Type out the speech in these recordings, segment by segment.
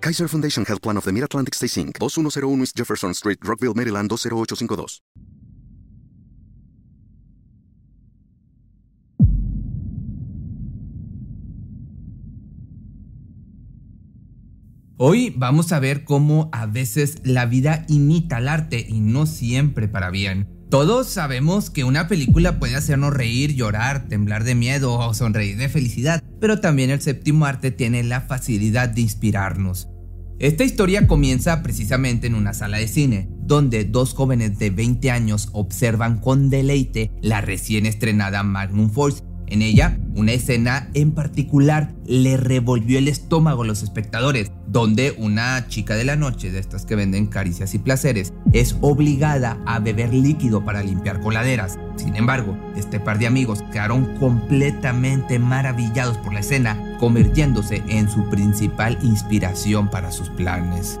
Kaiser Foundation Health Plan of the Mid-Atlantic Stay Inc., 2101 East Jefferson Street, Rockville, Maryland 20852. Hoy vamos a ver cómo a veces la vida imita al arte y no siempre para bien. Todos sabemos que una película puede hacernos reír, llorar, temblar de miedo o sonreír de felicidad, pero también el séptimo arte tiene la facilidad de inspirarnos. Esta historia comienza precisamente en una sala de cine, donde dos jóvenes de 20 años observan con deleite la recién estrenada Magnum Force en ella, una escena en particular le revolvió el estómago a los espectadores, donde una chica de la noche, de estas que venden caricias y placeres, es obligada a beber líquido para limpiar coladeras. Sin embargo, este par de amigos quedaron completamente maravillados por la escena, convirtiéndose en su principal inspiración para sus planes.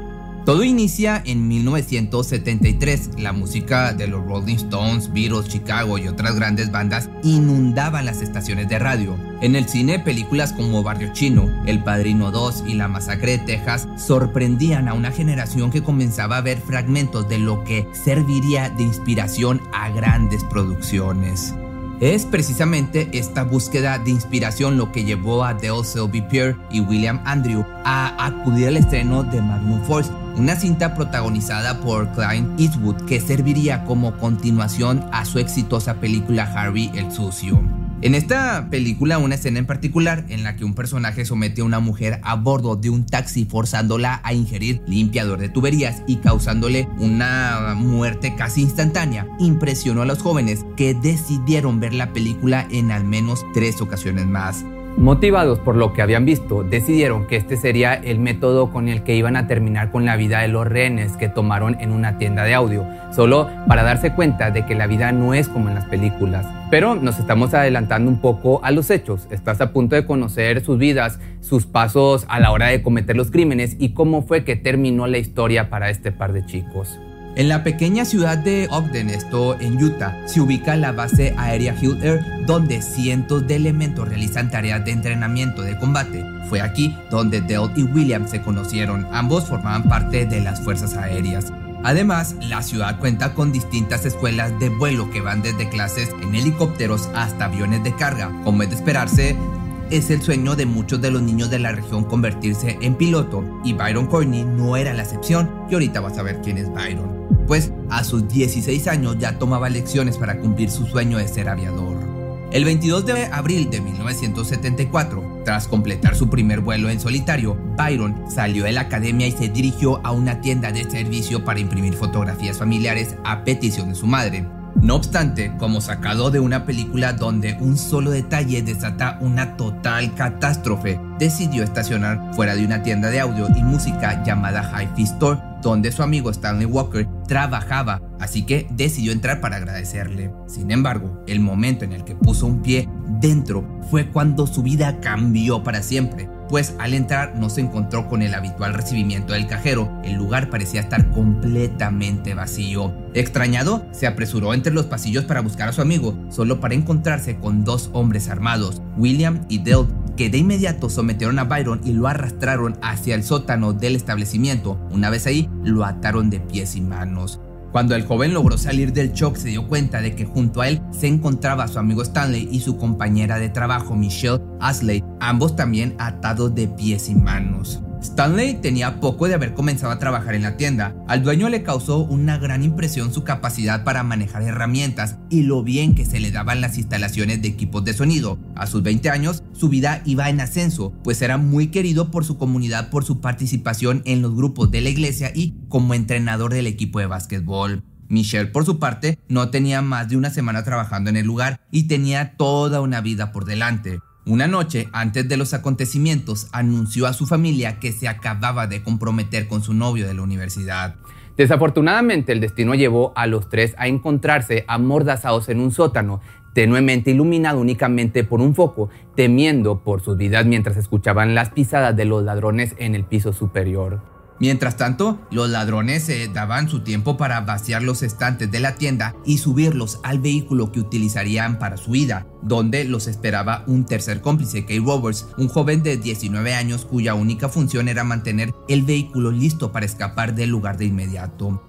Todo inicia en 1973. La música de los Rolling Stones, Beatles, Chicago y otras grandes bandas inundaban las estaciones de radio. En el cine, películas como Barrio Chino, El Padrino 2 y La Masacre de Texas sorprendían a una generación que comenzaba a ver fragmentos de lo que serviría de inspiración a grandes producciones. Es precisamente esta búsqueda de inspiración lo que llevó a Dale Selby Pierre y William Andrew a acudir al estreno de Magnum Force, una cinta protagonizada por Clint Eastwood que serviría como continuación a su exitosa película Harvey el Sucio. En esta película, una escena en particular en la que un personaje somete a una mujer a bordo de un taxi forzándola a ingerir limpiador de tuberías y causándole una muerte casi instantánea, impresionó a los jóvenes que decidieron ver la película en al menos tres ocasiones más. Motivados por lo que habían visto, decidieron que este sería el método con el que iban a terminar con la vida de los rehenes que tomaron en una tienda de audio, solo para darse cuenta de que la vida no es como en las películas. Pero nos estamos adelantando un poco a los hechos. Estás a punto de conocer sus vidas, sus pasos a la hora de cometer los crímenes y cómo fue que terminó la historia para este par de chicos. En la pequeña ciudad de Ogden, esto en Utah, se ubica la base aérea Hill Air, donde cientos de elementos realizan tareas de entrenamiento de combate. Fue aquí donde Dale y William se conocieron. Ambos formaban parte de las fuerzas aéreas. Además, la ciudad cuenta con distintas escuelas de vuelo que van desde clases en helicópteros hasta aviones de carga. Como es de esperarse, es el sueño de muchos de los niños de la región convertirse en piloto y Byron Courtney no era la excepción y ahorita vas a ver quién es Byron pues a sus 16 años ya tomaba lecciones para cumplir su sueño de ser aviador. El 22 de abril de 1974, tras completar su primer vuelo en solitario, Byron salió de la academia y se dirigió a una tienda de servicio para imprimir fotografías familiares a petición de su madre. No obstante, como sacado de una película donde un solo detalle desata una total catástrofe, decidió estacionar fuera de una tienda de audio y música llamada Hi-Fi Store donde su amigo Stanley Walker trabajaba, así que decidió entrar para agradecerle. Sin embargo, el momento en el que puso un pie dentro fue cuando su vida cambió para siempre. Pues al entrar no se encontró con el habitual recibimiento del cajero, el lugar parecía estar completamente vacío. Extrañado, se apresuró entre los pasillos para buscar a su amigo, solo para encontrarse con dos hombres armados, William y Dale, que de inmediato sometieron a Byron y lo arrastraron hacia el sótano del establecimiento. Una vez ahí, lo ataron de pies y manos. Cuando el joven logró salir del shock se dio cuenta de que junto a él se encontraba su amigo Stanley y su compañera de trabajo Michelle Asley, ambos también atados de pies y manos. Stanley tenía poco de haber comenzado a trabajar en la tienda. Al dueño le causó una gran impresión su capacidad para manejar herramientas y lo bien que se le daban las instalaciones de equipos de sonido. A sus 20 años, su vida iba en ascenso, pues era muy querido por su comunidad por su participación en los grupos de la iglesia y como entrenador del equipo de básquetbol. Michelle, por su parte, no tenía más de una semana trabajando en el lugar y tenía toda una vida por delante. Una noche, antes de los acontecimientos, anunció a su familia que se acababa de comprometer con su novio de la universidad. Desafortunadamente, el destino llevó a los tres a encontrarse amordazados en un sótano, tenuemente iluminado únicamente por un foco, temiendo por sus vidas mientras escuchaban las pisadas de los ladrones en el piso superior. Mientras tanto, los ladrones se daban su tiempo para vaciar los estantes de la tienda y subirlos al vehículo que utilizarían para su ida, donde los esperaba un tercer cómplice, Kay Roberts, un joven de 19 años cuya única función era mantener el vehículo listo para escapar del lugar de inmediato.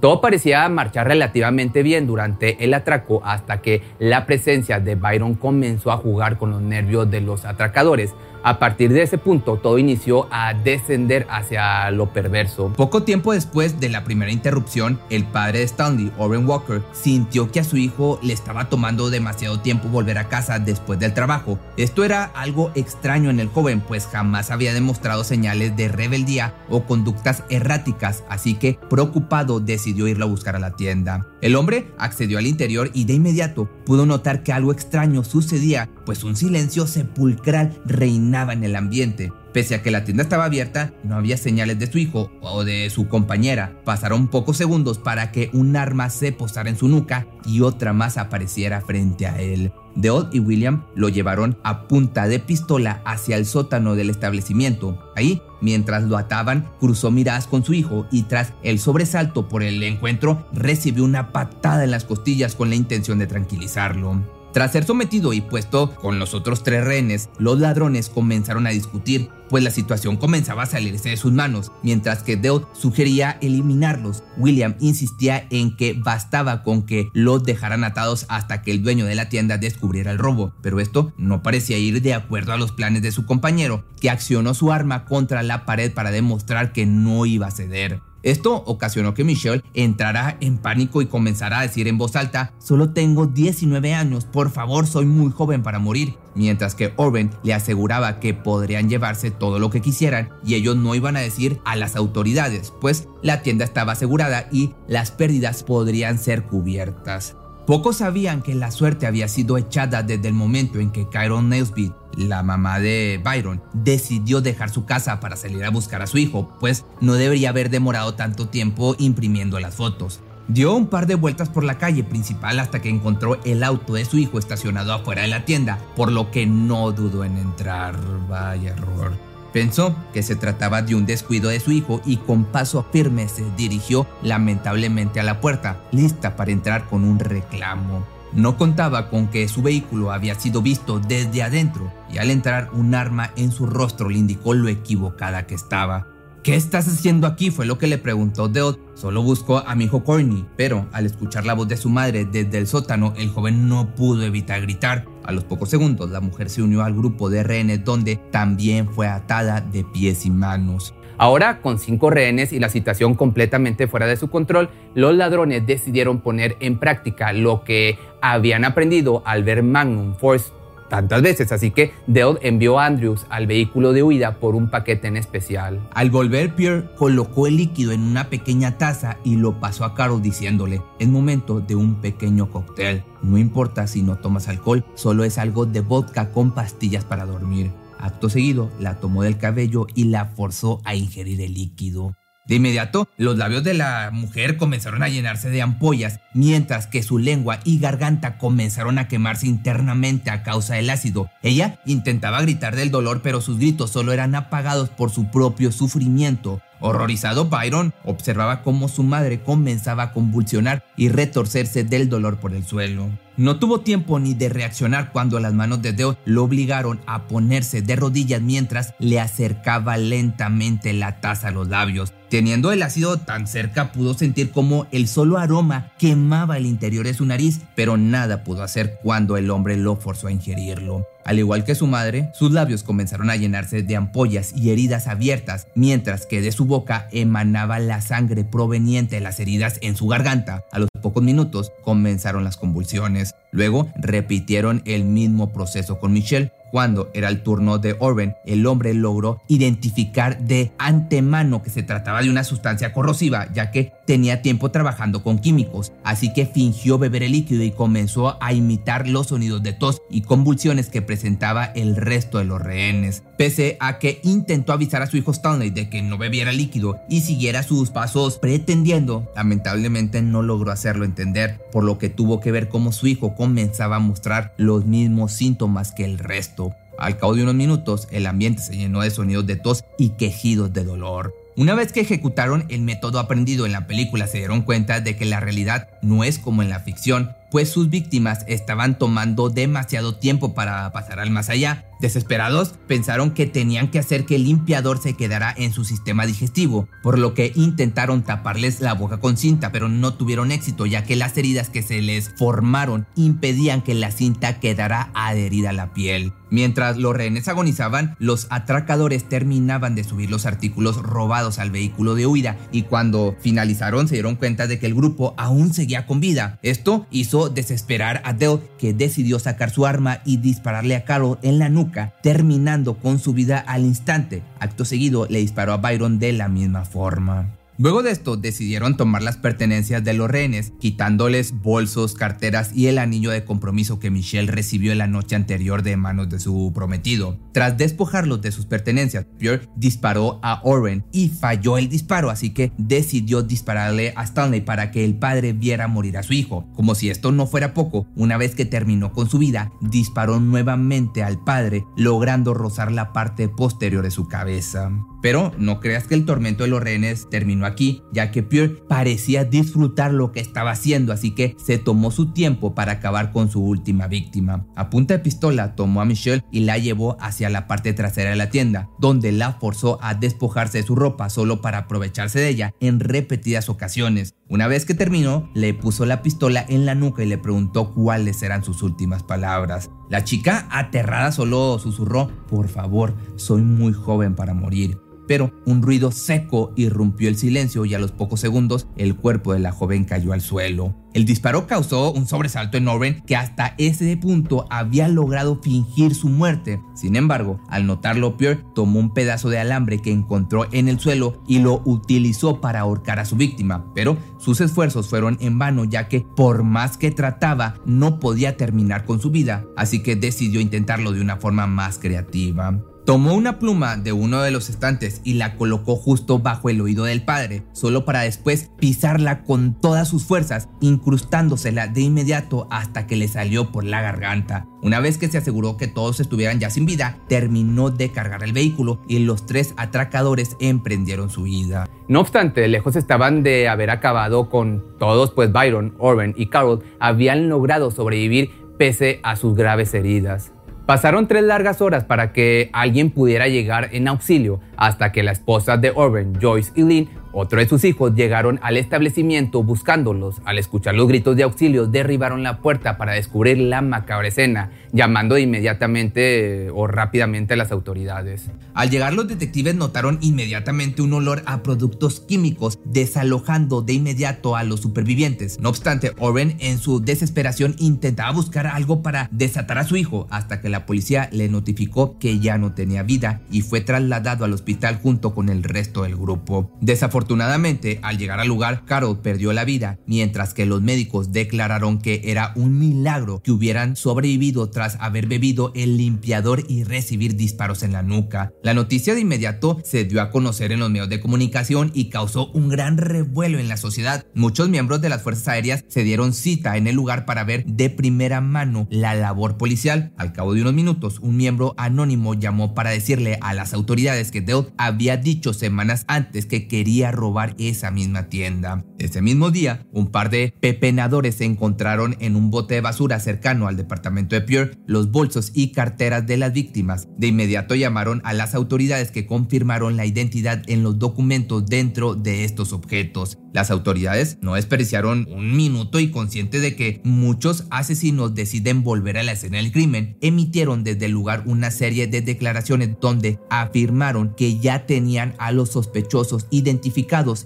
Todo parecía marchar relativamente bien durante el atraco hasta que la presencia de Byron comenzó a jugar con los nervios de los atracadores, a partir de ese punto, todo inició a descender hacia lo perverso. Poco tiempo después de la primera interrupción, el padre de Stanley, Oren Walker, sintió que a su hijo le estaba tomando demasiado tiempo volver a casa después del trabajo. Esto era algo extraño en el joven, pues jamás había demostrado señales de rebeldía o conductas erráticas, así que preocupado decidió irlo a buscar a la tienda. El hombre accedió al interior y de inmediato pudo notar que algo extraño sucedía, pues un silencio sepulcral reinaba en el ambiente. Pese a que la tienda estaba abierta, no había señales de su hijo o de su compañera. Pasaron pocos segundos para que un arma se posara en su nuca y otra más apareciera frente a él. Deod y William lo llevaron a punta de pistola hacia el sótano del establecimiento. Ahí, mientras lo ataban, cruzó miradas con su hijo y tras el sobresalto por el encuentro, recibió una patada en las costillas con la intención de tranquilizarlo. Tras ser sometido y puesto con los otros tres rehenes, los ladrones comenzaron a discutir, pues la situación comenzaba a salirse de sus manos, mientras que Deod sugería eliminarlos. William insistía en que bastaba con que los dejaran atados hasta que el dueño de la tienda descubriera el robo, pero esto no parecía ir de acuerdo a los planes de su compañero, que accionó su arma contra la pared para demostrar que no iba a ceder. Esto ocasionó que Michelle entrara en pánico y comenzara a decir en voz alta, solo tengo 19 años, por favor soy muy joven para morir, mientras que Orben le aseguraba que podrían llevarse todo lo que quisieran y ellos no iban a decir a las autoridades, pues la tienda estaba asegurada y las pérdidas podrían ser cubiertas. Pocos sabían que la suerte había sido echada desde el momento en que Kyron Nailsby, la mamá de Byron, decidió dejar su casa para salir a buscar a su hijo, pues no debería haber demorado tanto tiempo imprimiendo las fotos. Dio un par de vueltas por la calle principal hasta que encontró el auto de su hijo estacionado afuera de la tienda, por lo que no dudó en entrar. Vaya error. Pensó que se trataba de un descuido de su hijo y con paso firme se dirigió lamentablemente a la puerta, lista para entrar con un reclamo. No contaba con que su vehículo había sido visto desde adentro y al entrar un arma en su rostro le indicó lo equivocada que estaba. ¿Qué estás haciendo aquí? fue lo que le preguntó Deod. Solo buscó a mi hijo Corny, pero al escuchar la voz de su madre desde el sótano, el joven no pudo evitar gritar. A los pocos segundos, la mujer se unió al grupo de rehenes donde también fue atada de pies y manos. Ahora, con cinco rehenes y la situación completamente fuera de su control, los ladrones decidieron poner en práctica lo que habían aprendido al ver Magnum Force tantas veces, así que Dale envió a Andrews al vehículo de huida por un paquete en especial. Al volver, Pierre colocó el líquido en una pequeña taza y lo pasó a Carol diciéndole, es momento de un pequeño cóctel. No importa si no tomas alcohol, solo es algo de vodka con pastillas para dormir. Acto seguido, la tomó del cabello y la forzó a ingerir el líquido. De inmediato, los labios de la mujer comenzaron a llenarse de ampollas, mientras que su lengua y garganta comenzaron a quemarse internamente a causa del ácido. Ella intentaba gritar del dolor, pero sus gritos solo eran apagados por su propio sufrimiento. Horrorizado, Byron observaba cómo su madre comenzaba a convulsionar y retorcerse del dolor por el suelo. No tuvo tiempo ni de reaccionar cuando las manos de Deo lo obligaron a ponerse de rodillas mientras le acercaba lentamente la taza a los labios. Teniendo el ácido tan cerca pudo sentir como el solo aroma quemaba el interior de su nariz, pero nada pudo hacer cuando el hombre lo forzó a ingerirlo. Al igual que su madre, sus labios comenzaron a llenarse de ampollas y heridas abiertas, mientras que de su boca emanaba la sangre proveniente de las heridas en su garganta. A los pocos minutos comenzaron las convulsiones. Luego repitieron el mismo proceso con Michelle, cuando era el turno de Orben, el hombre logró identificar de antemano que se trataba de una sustancia corrosiva, ya que tenía tiempo trabajando con químicos, así que fingió beber el líquido y comenzó a imitar los sonidos de tos y convulsiones que presentaba el resto de los rehenes. Pese a que intentó avisar a su hijo Stanley de que no bebiera líquido y siguiera sus pasos pretendiendo, lamentablemente no logró hacerlo entender, por lo que tuvo que ver cómo su hijo comenzaba a mostrar los mismos síntomas que el resto. Al cabo de unos minutos, el ambiente se llenó de sonidos de tos y quejidos de dolor. Una vez que ejecutaron el método aprendido en la película, se dieron cuenta de que la realidad no es como en la ficción, pues sus víctimas estaban tomando demasiado tiempo para pasar al más allá. Desesperados, pensaron que tenían que hacer que el limpiador se quedara en su sistema digestivo, por lo que intentaron taparles la boca con cinta, pero no tuvieron éxito ya que las heridas que se les formaron impedían que la cinta quedara adherida a la piel. Mientras los rehenes agonizaban, los atracadores terminaban de subir los artículos robados al vehículo de huida y cuando finalizaron se dieron cuenta de que el grupo aún seguía con vida. Esto hizo desesperar a Dell, que decidió sacar su arma y dispararle a Carol en la nuca, terminando con su vida al instante. Acto seguido le disparó a Byron de la misma forma. Luego de esto decidieron tomar las pertenencias de los rehenes, quitándoles bolsos, carteras y el anillo de compromiso que Michelle recibió la noche anterior de manos de su prometido. Tras despojarlos de sus pertenencias, Pierre disparó a Oren y falló el disparo, así que decidió dispararle a Stanley para que el padre viera morir a su hijo. Como si esto no fuera poco, una vez que terminó con su vida, disparó nuevamente al padre, logrando rozar la parte posterior de su cabeza. Pero no creas que el tormento de los rehenes terminó aquí, ya que Pierre parecía disfrutar lo que estaba haciendo, así que se tomó su tiempo para acabar con su última víctima. A punta de pistola tomó a Michelle y la llevó hacia la parte trasera de la tienda, donde la forzó a despojarse de su ropa solo para aprovecharse de ella en repetidas ocasiones. Una vez que terminó, le puso la pistola en la nuca y le preguntó cuáles eran sus últimas palabras. La chica, aterrada, solo susurró, por favor, soy muy joven para morir pero un ruido seco irrumpió el silencio y a los pocos segundos el cuerpo de la joven cayó al suelo. El disparo causó un sobresalto en Oren que hasta ese punto había logrado fingir su muerte. Sin embargo, al notarlo, Pierre tomó un pedazo de alambre que encontró en el suelo y lo utilizó para ahorcar a su víctima, pero sus esfuerzos fueron en vano ya que por más que trataba no podía terminar con su vida, así que decidió intentarlo de una forma más creativa. Tomó una pluma de uno de los estantes y la colocó justo bajo el oído del padre, solo para después pisarla con todas sus fuerzas, incrustándosela de inmediato hasta que le salió por la garganta. Una vez que se aseguró que todos estuvieran ya sin vida, terminó de cargar el vehículo y los tres atracadores emprendieron su huida. No obstante, lejos estaban de haber acabado con todos, pues Byron, Orben y Carol habían logrado sobrevivir pese a sus graves heridas. Pasaron tres largas horas para que alguien pudiera llegar en auxilio hasta que la esposa de Orben, Joyce y Lynn, otro de sus hijos, llegaron al establecimiento buscándolos. Al escuchar los gritos de auxilio, derribaron la puerta para descubrir la macabra escena, llamando inmediatamente o rápidamente a las autoridades. Al llegar los detectives notaron inmediatamente un olor a productos químicos, desalojando de inmediato a los supervivientes. No obstante, Orben en su desesperación intentaba buscar algo para desatar a su hijo, hasta que la policía le notificó que ya no tenía vida y fue trasladado al hospital junto con el resto del grupo. Desafortunadamente, Afortunadamente, al llegar al lugar, Carol perdió la vida, mientras que los médicos declararon que era un milagro que hubieran sobrevivido tras haber bebido el limpiador y recibir disparos en la nuca. La noticia de inmediato se dio a conocer en los medios de comunicación y causó un gran revuelo en la sociedad. Muchos miembros de las fuerzas aéreas se dieron cita en el lugar para ver de primera mano la labor policial. Al cabo de unos minutos, un miembro anónimo llamó para decirle a las autoridades que Dell había dicho semanas antes que quería robar esa misma tienda. Ese mismo día, un par de pepenadores se encontraron en un bote de basura cercano al departamento de Pierre los bolsos y carteras de las víctimas. De inmediato llamaron a las autoridades que confirmaron la identidad en los documentos dentro de estos objetos. Las autoridades no desperdiciaron un minuto y conscientes de que muchos asesinos deciden volver a la escena del crimen, emitieron desde el lugar una serie de declaraciones donde afirmaron que ya tenían a los sospechosos identificados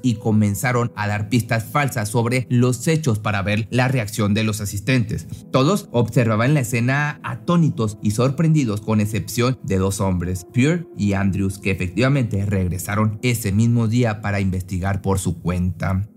y comenzaron a dar pistas falsas sobre los hechos para ver la reacción de los asistentes. Todos observaban la escena atónitos y sorprendidos con excepción de dos hombres, Pierre y Andrews, que efectivamente regresaron ese mismo día para investigar por su cuenta.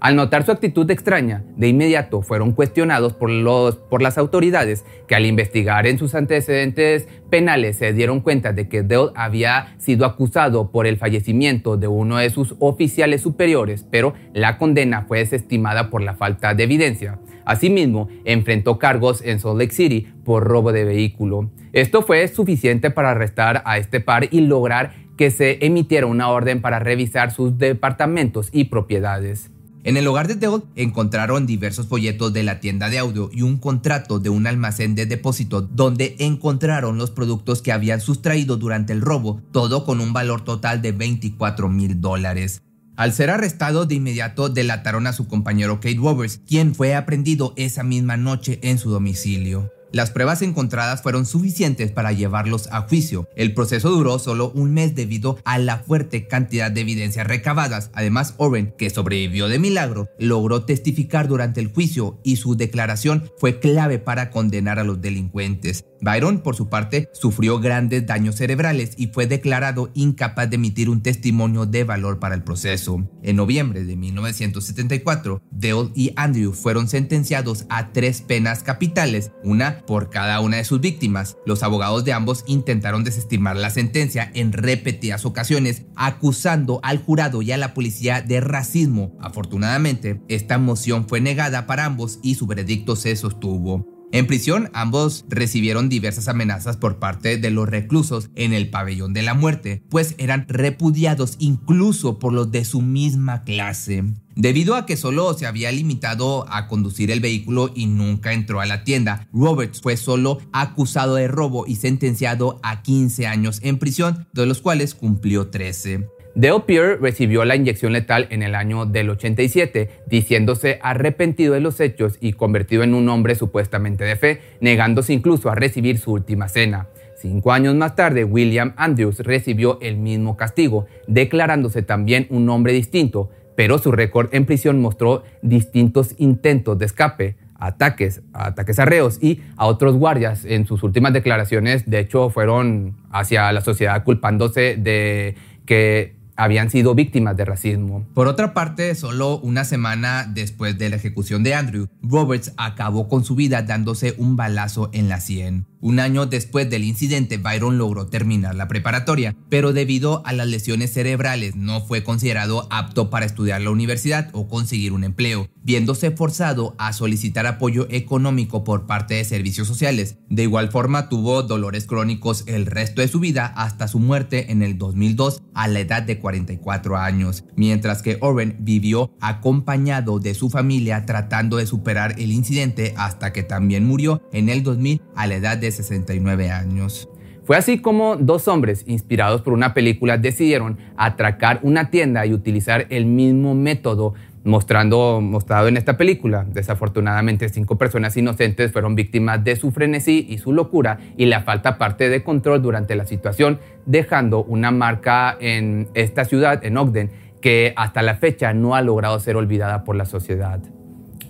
Al notar su actitud extraña, de inmediato fueron cuestionados por, los, por las autoridades que al investigar en sus antecedentes penales se dieron cuenta de que Dell había sido acusado por el fallecimiento de uno de sus oficiales superiores, pero la condena fue desestimada por la falta de evidencia. Asimismo, enfrentó cargos en Salt Lake City por robo de vehículo. Esto fue suficiente para arrestar a este par y lograr que se emitiera una orden para revisar sus departamentos y propiedades. En el hogar de Deol encontraron diversos folletos de la tienda de audio y un contrato de un almacén de depósito donde encontraron los productos que habían sustraído durante el robo, todo con un valor total de 24 mil dólares. Al ser arrestado de inmediato delataron a su compañero Kate Roberts, quien fue aprendido esa misma noche en su domicilio. Las pruebas encontradas fueron suficientes para llevarlos a juicio. El proceso duró solo un mes debido a la fuerte cantidad de evidencias recabadas. Además, Oren, que sobrevivió de milagro, logró testificar durante el juicio y su declaración fue clave para condenar a los delincuentes. Byron, por su parte, sufrió grandes daños cerebrales y fue declarado incapaz de emitir un testimonio de valor para el proceso. En noviembre de 1974, Dale y Andrew fueron sentenciados a tres penas capitales, una por cada una de sus víctimas. Los abogados de ambos intentaron desestimar la sentencia en repetidas ocasiones, acusando al jurado y a la policía de racismo. Afortunadamente, esta moción fue negada para ambos y su veredicto se sostuvo. En prisión, ambos recibieron diversas amenazas por parte de los reclusos en el pabellón de la muerte, pues eran repudiados incluso por los de su misma clase. Debido a que solo se había limitado a conducir el vehículo y nunca entró a la tienda, Roberts fue solo acusado de robo y sentenciado a 15 años en prisión, de los cuales cumplió 13. Dale Pierre recibió la inyección letal en el año del 87, diciéndose arrepentido de los hechos y convertido en un hombre supuestamente de fe, negándose incluso a recibir su última cena. Cinco años más tarde, William Andrews recibió el mismo castigo, declarándose también un hombre distinto, pero su récord en prisión mostró distintos intentos de escape, ataques, ataques a reos y a otros guardias. En sus últimas declaraciones, de hecho, fueron hacia la sociedad culpándose de que habían sido víctimas de racismo. Por otra parte, solo una semana después de la ejecución de Andrew, Roberts acabó con su vida dándose un balazo en la sien. Un año después del incidente, Byron logró terminar la preparatoria, pero debido a las lesiones cerebrales no fue considerado apto para estudiar la universidad o conseguir un empleo, viéndose forzado a solicitar apoyo económico por parte de servicios sociales. De igual forma, tuvo dolores crónicos el resto de su vida hasta su muerte en el 2002 a la edad de 44 años, mientras que Oren vivió acompañado de su familia tratando de superar el incidente hasta que también murió en el 2000 a la edad de 69 años. Fue así como dos hombres, inspirados por una película, decidieron atracar una tienda y utilizar el mismo método mostrando, mostrado en esta película. Desafortunadamente, cinco personas inocentes fueron víctimas de su frenesí y su locura y la falta parte de control durante la situación, dejando una marca en esta ciudad, en Ogden, que hasta la fecha no ha logrado ser olvidada por la sociedad.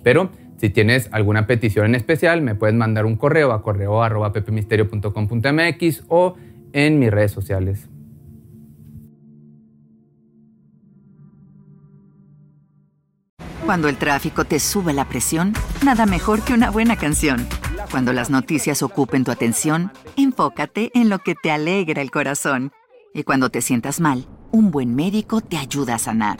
Pero si tienes alguna petición en especial, me puedes mandar un correo a correo arroba pepemisterio.com.mx o en mis redes sociales. Cuando el tráfico te sube la presión, nada mejor que una buena canción. Cuando las noticias ocupen tu atención, enfócate en lo que te alegra el corazón. Y cuando te sientas mal, un buen médico te ayuda a sanar.